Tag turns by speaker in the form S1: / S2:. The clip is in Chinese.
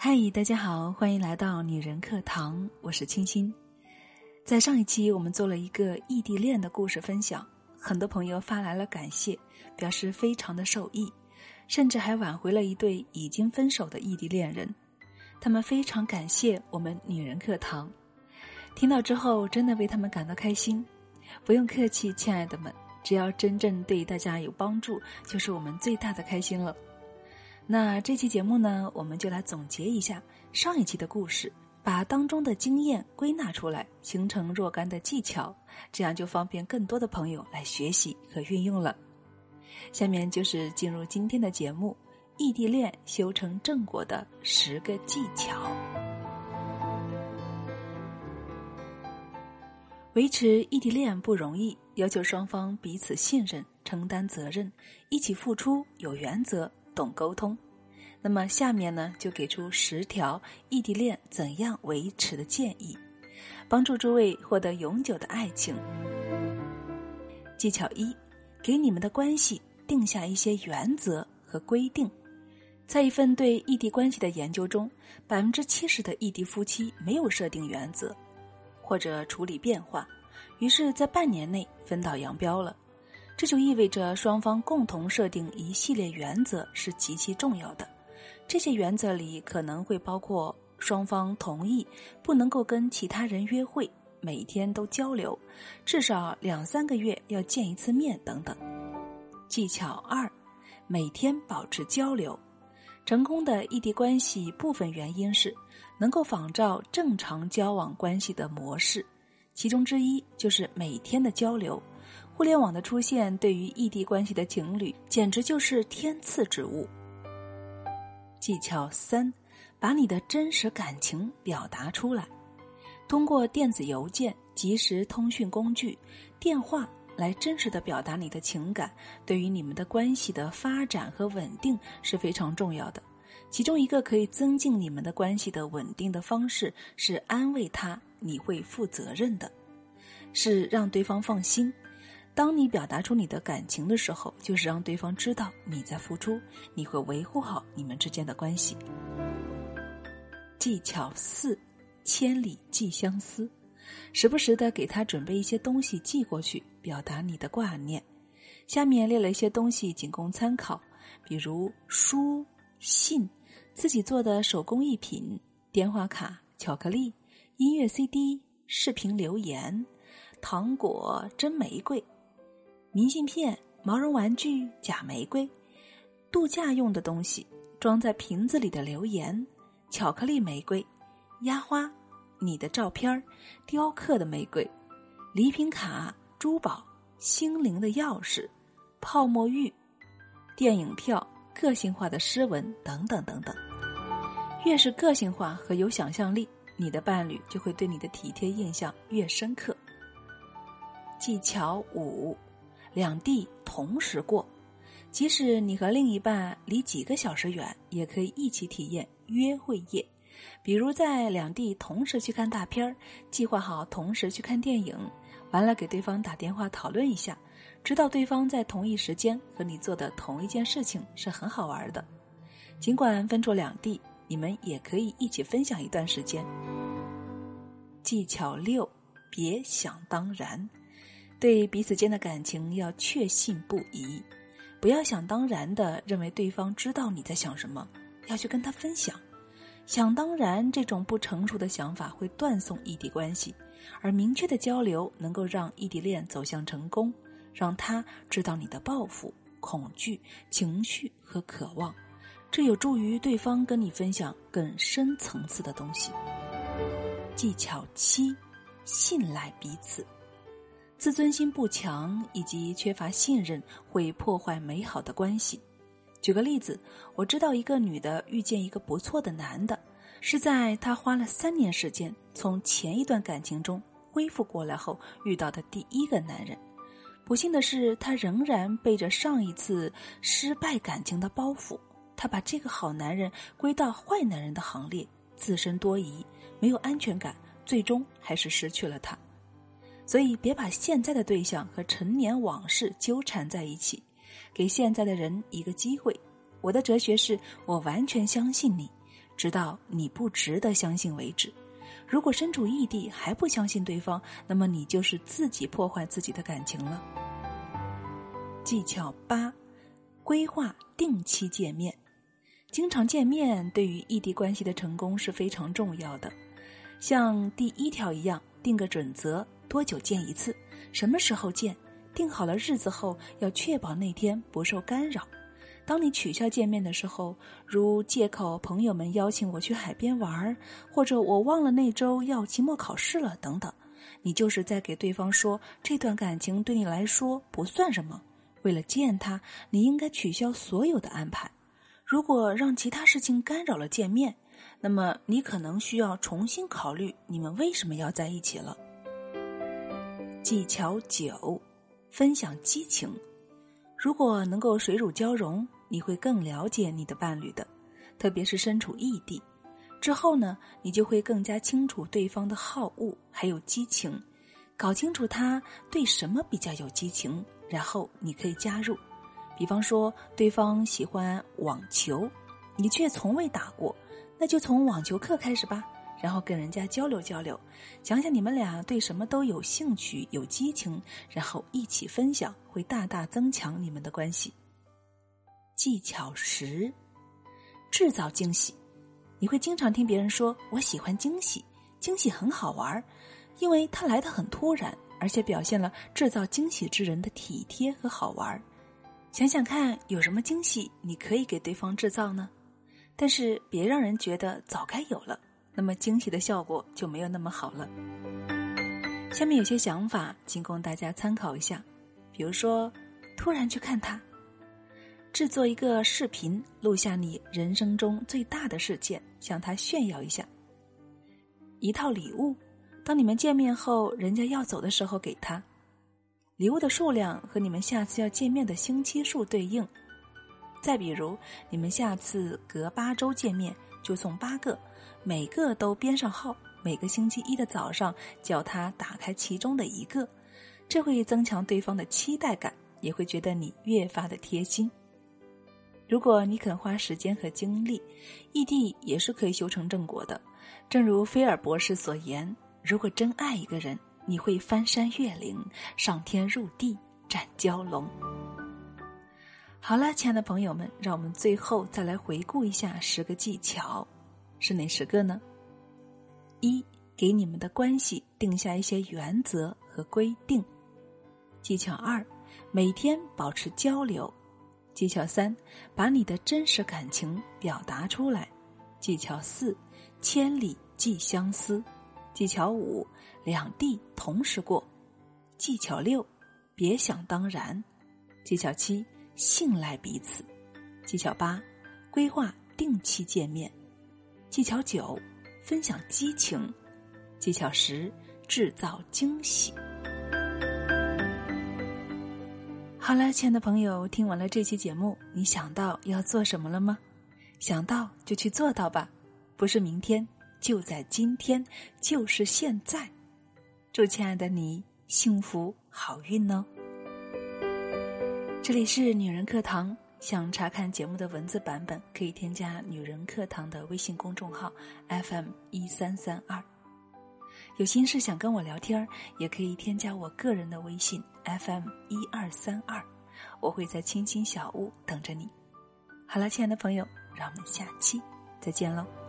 S1: 嗨，大家好，欢迎来到女人课堂，我是清新。在上一期，我们做了一个异地恋的故事分享，很多朋友发来了感谢，表示非常的受益，甚至还挽回了一对已经分手的异地恋人。他们非常感谢我们女人课堂，听到之后真的为他们感到开心。不用客气，亲爱的们，只要真正对大家有帮助，就是我们最大的开心了。那这期节目呢，我们就来总结一下上一期的故事，把当中的经验归纳出来，形成若干的技巧，这样就方便更多的朋友来学习和运用了。下面就是进入今天的节目：异地恋修成正果的十个技巧。维持异地恋不容易，要求双方彼此信任、承担责任、一起付出、有原则。懂沟通，那么下面呢就给出十条异地恋怎样维持的建议，帮助诸位获得永久的爱情。技巧一，给你们的关系定下一些原则和规定。在一份对异地关系的研究中，百分之七十的异地夫妻没有设定原则，或者处理变化，于是，在半年内分道扬镳了。这就意味着双方共同设定一系列原则是极其重要的。这些原则里可能会包括双方同意不能够跟其他人约会，每天都交流，至少两三个月要见一次面等等。技巧二：每天保持交流。成功的异地关系部分原因是能够仿照正常交往关系的模式，其中之一就是每天的交流。互联网的出现对于异地关系的情侣简直就是天赐之物。技巧三，把你的真实感情表达出来，通过电子邮件、即时通讯工具、电话来真实的表达你的情感，对于你们的关系的发展和稳定是非常重要的。其中一个可以增进你们的关系的稳定的方式是安慰他，你会负责任的，是让对方放心。当你表达出你的感情的时候，就是让对方知道你在付出，你会维护好你们之间的关系。技巧四：千里寄相思，时不时的给他准备一些东西寄过去，表达你的挂念。下面列了一些东西仅供参考，比如书、信、自己做的手工艺品、电话卡、巧克力、音乐 CD、视频留言、糖果、真玫瑰。明信片、毛绒玩具、假玫瑰、度假用的东西、装在瓶子里的留言、巧克力玫瑰、压花、你的照片雕刻的玫瑰、礼品卡、珠宝、心灵的钥匙、泡沫浴、电影票、个性化的诗文等等等等。越是个性化和有想象力，你的伴侣就会对你的体贴印象越深刻。技巧五。两地同时过，即使你和另一半离几个小时远，也可以一起体验约会夜。比如在两地同时去看大片儿，计划好同时去看电影，完了给对方打电话讨论一下，知道对方在同一时间和你做的同一件事情是很好玩的。尽管分住两地，你们也可以一起分享一段时间。技巧六，别想当然。对彼此间的感情要确信不疑，不要想当然的认为对方知道你在想什么，要去跟他分享。想当然这种不成熟的想法会断送异地关系，而明确的交流能够让异地恋走向成功，让他知道你的抱负、恐惧、情绪和渴望，这有助于对方跟你分享更深层次的东西。技巧七：信赖彼此。自尊心不强以及缺乏信任会破坏美好的关系。举个例子，我知道一个女的遇见一个不错的男的，是在她花了三年时间从前一段感情中恢复过来后遇到的第一个男人。不幸的是，她仍然背着上一次失败感情的包袱，她把这个好男人归到坏男人的行列，自身多疑，没有安全感，最终还是失去了他。所以，别把现在的对象和陈年往事纠缠在一起，给现在的人一个机会。我的哲学是：我完全相信你，直到你不值得相信为止。如果身处异地还不相信对方，那么你就是自己破坏自己的感情了。技巧八：规划定期见面。经常见面对于异地关系的成功是非常重要的。像第一条一样，定个准则：多久见一次，什么时候见。定好了日子后，要确保那天不受干扰。当你取消见面的时候，如借口朋友们邀请我去海边玩或者我忘了那周要期末考试了等等，你就是在给对方说这段感情对你来说不算什么。为了见他，你应该取消所有的安排。如果让其他事情干扰了见面，那么你可能需要重新考虑你们为什么要在一起了。技巧九。分享激情，如果能够水乳交融，你会更了解你的伴侣的，特别是身处异地之后呢，你就会更加清楚对方的好恶还有激情，搞清楚他对什么比较有激情，然后你可以加入。比方说，对方喜欢网球，你却从未打过，那就从网球课开始吧。然后跟人家交流交流，想想你们俩对什么都有兴趣、有激情，然后一起分享，会大大增强你们的关系。技巧十：制造惊喜。你会经常听别人说：“我喜欢惊喜，惊喜很好玩，因为它来的很突然，而且表现了制造惊喜之人的体贴和好玩。”想想看，有什么惊喜你可以给对方制造呢？但是别让人觉得早该有了。那么惊喜的效果就没有那么好了。下面有些想法，仅供大家参考一下。比如说，突然去看他，制作一个视频，录下你人生中最大的事件，向他炫耀一下。一套礼物，当你们见面后，人家要走的时候给他。礼物的数量和你们下次要见面的星期数对应。再比如，你们下次隔八周见面。就送八个，每个都编上号。每个星期一的早上，叫他打开其中的一个，这会增强对方的期待感，也会觉得你越发的贴心。如果你肯花时间和精力，异地也是可以修成正果的。正如菲尔博士所言：“如果真爱一个人，你会翻山越岭，上天入地，斩蛟龙。”好了，亲爱的朋友们，让我们最后再来回顾一下十个技巧，是哪十个呢？一，给你们的关系定下一些原则和规定。技巧二，每天保持交流。技巧三，把你的真实感情表达出来。技巧四，千里寄相思。技巧五，两地同时过。技巧六，别想当然。技巧七。信赖彼此，技巧八，规划定期见面；技巧九，分享激情；技巧十，制造惊喜。好了，亲爱的朋友，听完了这期节目，你想到要做什么了吗？想到就去做到吧，不是明天，就在今天，就是现在。祝亲爱的你幸福好运哦！这里是女人课堂，想查看节目的文字版本，可以添加女人课堂的微信公众号 FM 一三三二。有心事想跟我聊天也可以添加我个人的微信 FM 一二三二，我会在青青小屋等着你。好了，亲爱的朋友，让我们下期再见喽。